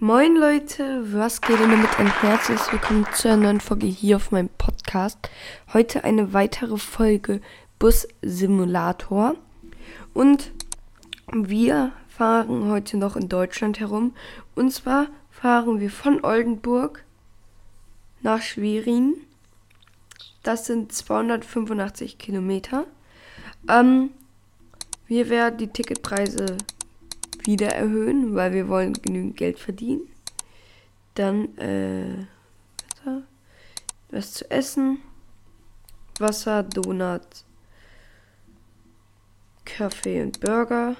Moin Leute, was geht denn damit? Ein herzliches Willkommen zu einer neuen Folge hier auf meinem Podcast. Heute eine weitere Folge Bus Simulator. Und wir fahren heute noch in Deutschland herum. Und zwar fahren wir von Oldenburg nach Schwerin. Das sind 285 Kilometer. Ähm, wir werden die Ticketpreise wieder erhöhen, weil wir wollen genügend Geld verdienen. Dann äh, was zu essen, Wasser, Donut, Kaffee und Burger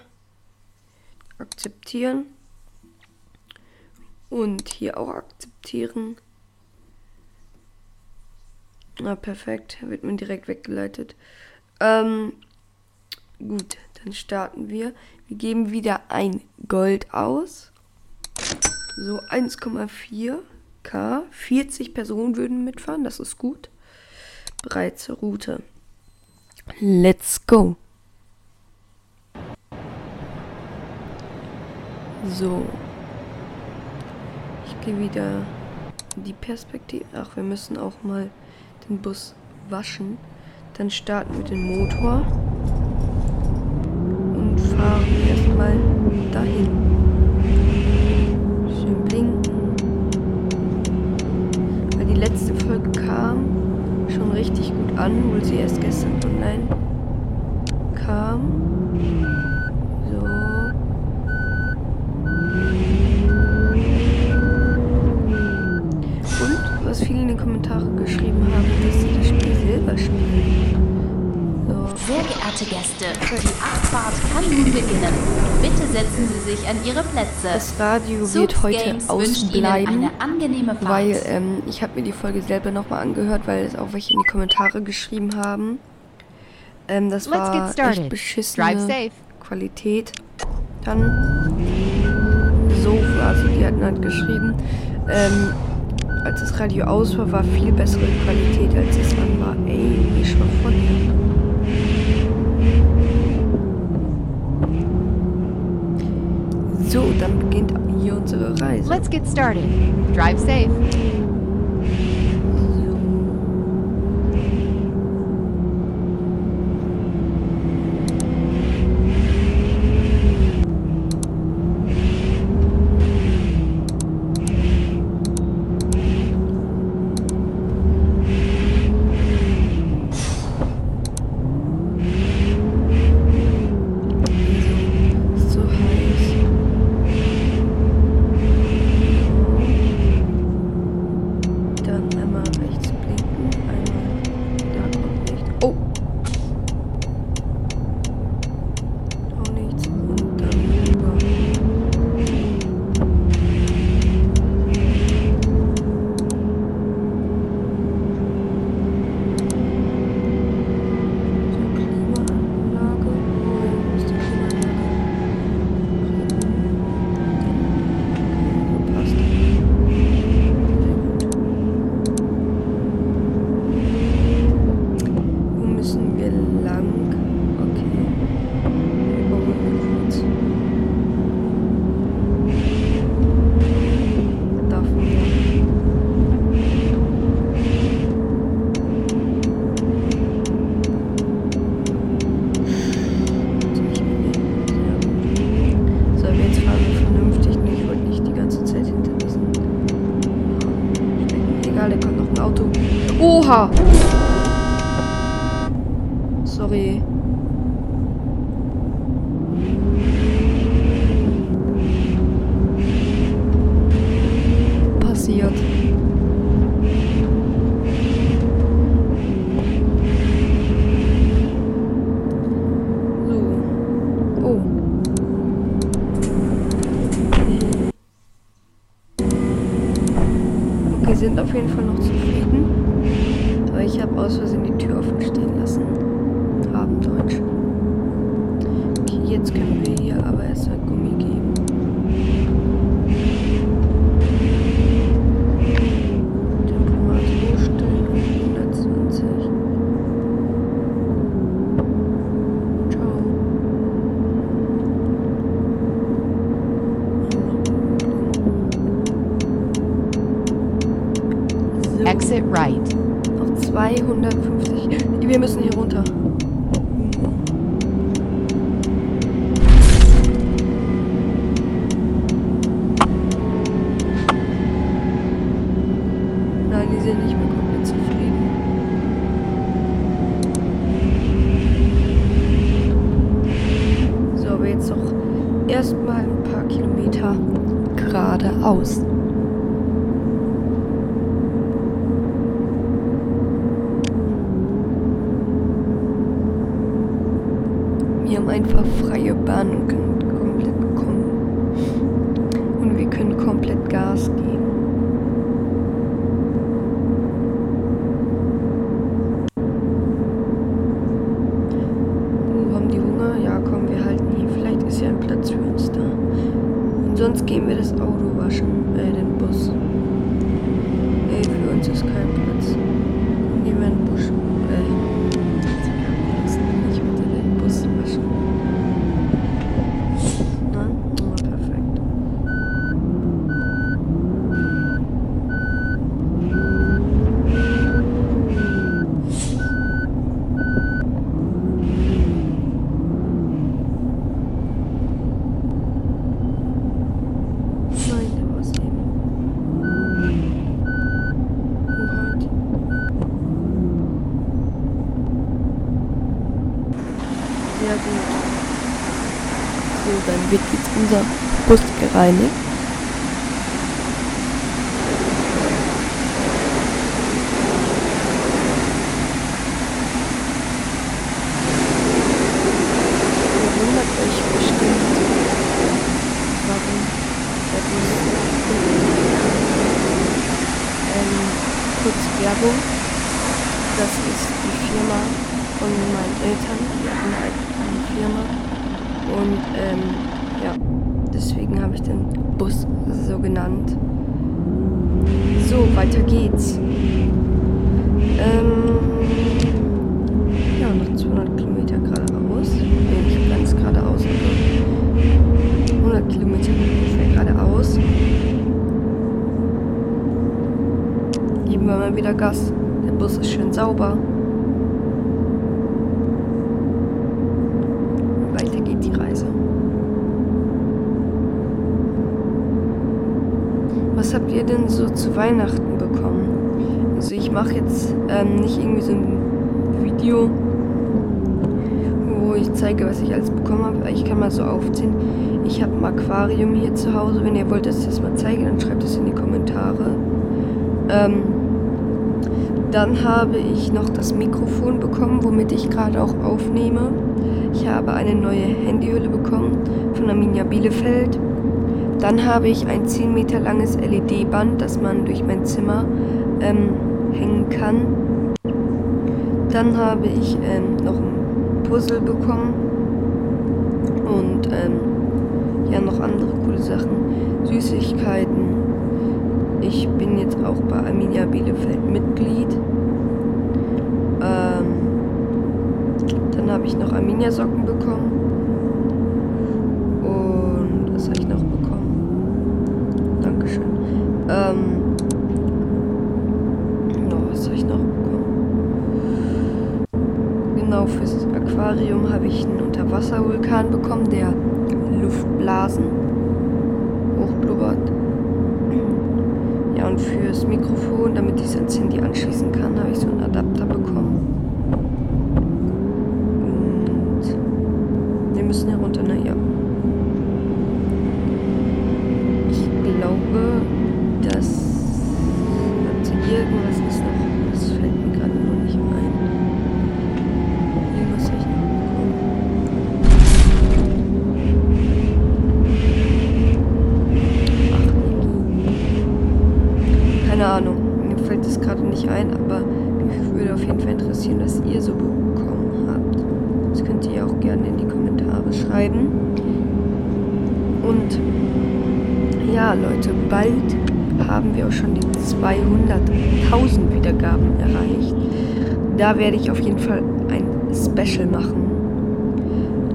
akzeptieren und hier auch akzeptieren. Na perfekt, wird man direkt weggeleitet. Ähm, gut, dann starten wir. Wir geben wieder ein Gold aus. So 1,4k. 40 Personen würden mitfahren, das ist gut. Bereit zur Route. Let's go. So. Ich gehe wieder in die Perspektive. Ach, wir müssen auch mal den Bus waschen. Dann starten wir den Motor fahren erstmal dahin. Schön blinken. Weil die letzte Folge kam schon richtig gut an, obwohl sie erst gestern online kam. So. Und was viele in den Kommentaren geschrieben haben, dass sie das Spiel selber spielen. Sehr geehrte Gäste, die Abfahrt kann nun beginnen. Bitte setzen Sie sich an Ihre Plätze. Das Radio wird heute Games ausbleiben, weil ähm, ich habe mir die Folge selber nochmal angehört, weil es auch welche in die Kommentare geschrieben haben. Ähm, das war echt beschissene Qualität. Dann so, also die hatten halt geschrieben, ähm, als das Radio aus war, war viel bessere Qualität, als started. Drive safe. Oha! Sorry. Passiert. Oh. Sind auf jeden Fall noch zufrieden ich habe aus Versehen die Tür offen stehen lassen. Abenddeutsch. Okay, jetzt können wir hier aber erstmal Gummi geben. exit right. Noch 250. Wir müssen hier runter. Nein, die sind nicht mehr komplett zufrieden. So, aber jetzt noch erstmal ein paar Kilometer geradeaus. Wir haben einfach freie Bahn und können komplett kommen. Und wir können komplett Gas geben. Oh, haben die Hunger? Ja, komm, wir halten hier. Vielleicht ist ja ein Platz für uns da. Und sonst gehen wir das Auto waschen, äh, den Bus. Nee, für uns ist kein Platz. Dann gehen wir in den Busch. Äh, lassen wir nicht unter den Bus waschen. Nein? Oh, perfekt. Nein, der war's eben. Wo halt? Sehr gut. So, dann wird jetzt unser Bus gereinigt. Werbung. Das ist die Firma von meinen Eltern. Die hatten halt eine Firma. Und ähm, ja, deswegen habe ich den Bus so genannt. So, weiter geht's. Ähm, ja, noch 200 Kilometer geradeaus. Nee, nicht ganz geradeaus, aber 100 Kilometer ungefähr geradeaus. Geben wir mal wieder Gas. Der Bus ist schön sauber. Weiter geht die Reise. Was habt ihr denn zu Weihnachten bekommen? Also ich mache jetzt ähm, nicht irgendwie so ein Video, wo ich zeige, was ich alles bekommen habe. Ich kann mal so aufziehen. Ich habe ein Aquarium hier zu Hause. Wenn ihr wollt, dass ich das mal zeige, dann schreibt es in die Kommentare. Ähm, dann habe ich noch das Mikrofon bekommen, womit ich gerade auch aufnehme. Ich habe eine neue Handyhülle bekommen von Arminia Bielefeld. Dann habe ich ein 10 Meter langes LED-Band, das man durch mein Zimmer ähm, hängen kann. Dann habe ich ähm, noch ein Puzzle bekommen und ähm, ja noch andere coole Sachen, Süßigkeiten. Ich bin jetzt auch bei Arminia Bielefeld Mitglied. Ähm, dann habe ich noch Arminia Socken bekommen. Und was habe ich noch Dankeschön. Ähm, ja, was habe ich noch bekommen? Genau, fürs Aquarium habe ich einen Unterwasservulkan bekommen, der Luftblasen hochblubbert. Ja, und fürs Mikrofon, damit ich ans Handy anschließen nicht ein, aber mich würde auf jeden Fall interessieren, was ihr so bekommen habt. Das könnt ihr auch gerne in die Kommentare schreiben. Und ja, Leute, bald haben wir auch schon die 200.000 Wiedergaben erreicht. Da werde ich auf jeden Fall ein Special machen.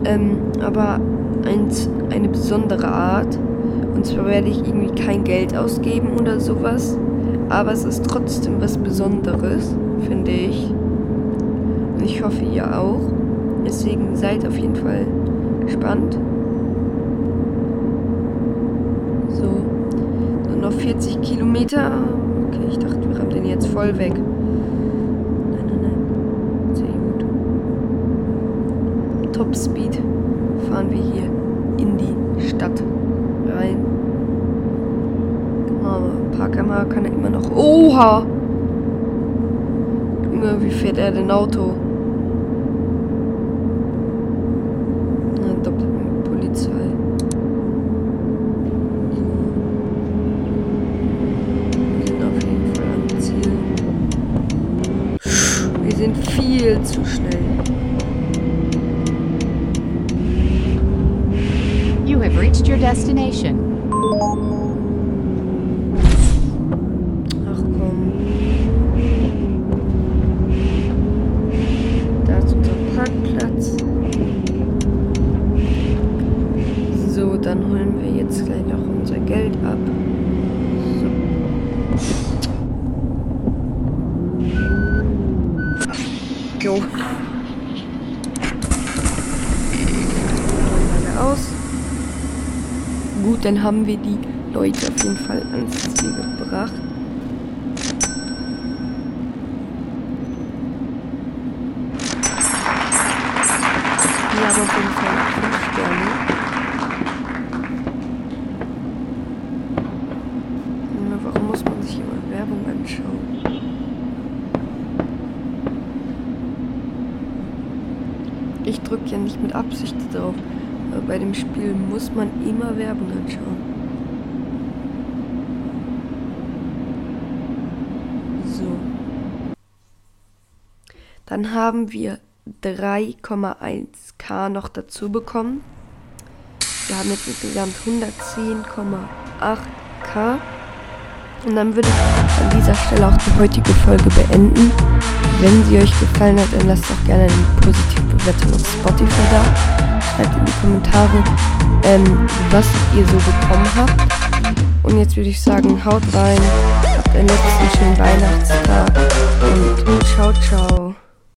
Ähm, aber eins, eine besondere Art. Und zwar werde ich irgendwie kein Geld ausgeben oder sowas. Aber es ist trotzdem was Besonderes, finde ich. Und ich hoffe, ihr auch. Deswegen seid auf jeden Fall gespannt. So, nur noch 40 Kilometer. Okay, ich dachte, wir haben den jetzt voll weg. Nein, nein, nein. Sehr gut. Top Speed fahren wir hier in die Stadt rein. Aber Parkkamera kann er immer noch. Oha! Junge, wie fährt er denn Auto? Na, doppelt mit Polizei. Wir sind auf jeden Fall am Ziel. Wir sind viel zu schnell. You have reached your destination. Ach komm. Da ist unser Parkplatz. So, dann holen wir jetzt gleich noch unser Geld ab. So. Jo. Alle aus. Gut, dann haben wir die Leute auf jeden Fall ans Ziel gebracht. Wir haben auf jeden Fall fünf Sterne. Warum muss man sich immer Werbung anschauen? Ich drücke ja nicht mit Absicht drauf. Bei dem Spiel muss man immer Werbung anschauen. So. Dann haben wir 3,1k noch dazu bekommen. Wir haben jetzt insgesamt 110,8k. Und dann würde ich an dieser Stelle auch die heutige Folge beenden. Wenn sie euch gefallen hat, dann lasst doch gerne eine positive Bewertung auf Spotify da. Schreibt in die Kommentare, ähm, was ihr so bekommen habt. Und jetzt würde ich sagen, haut rein, habt einen letzten schönen Weihnachtstag und ciao, ciao.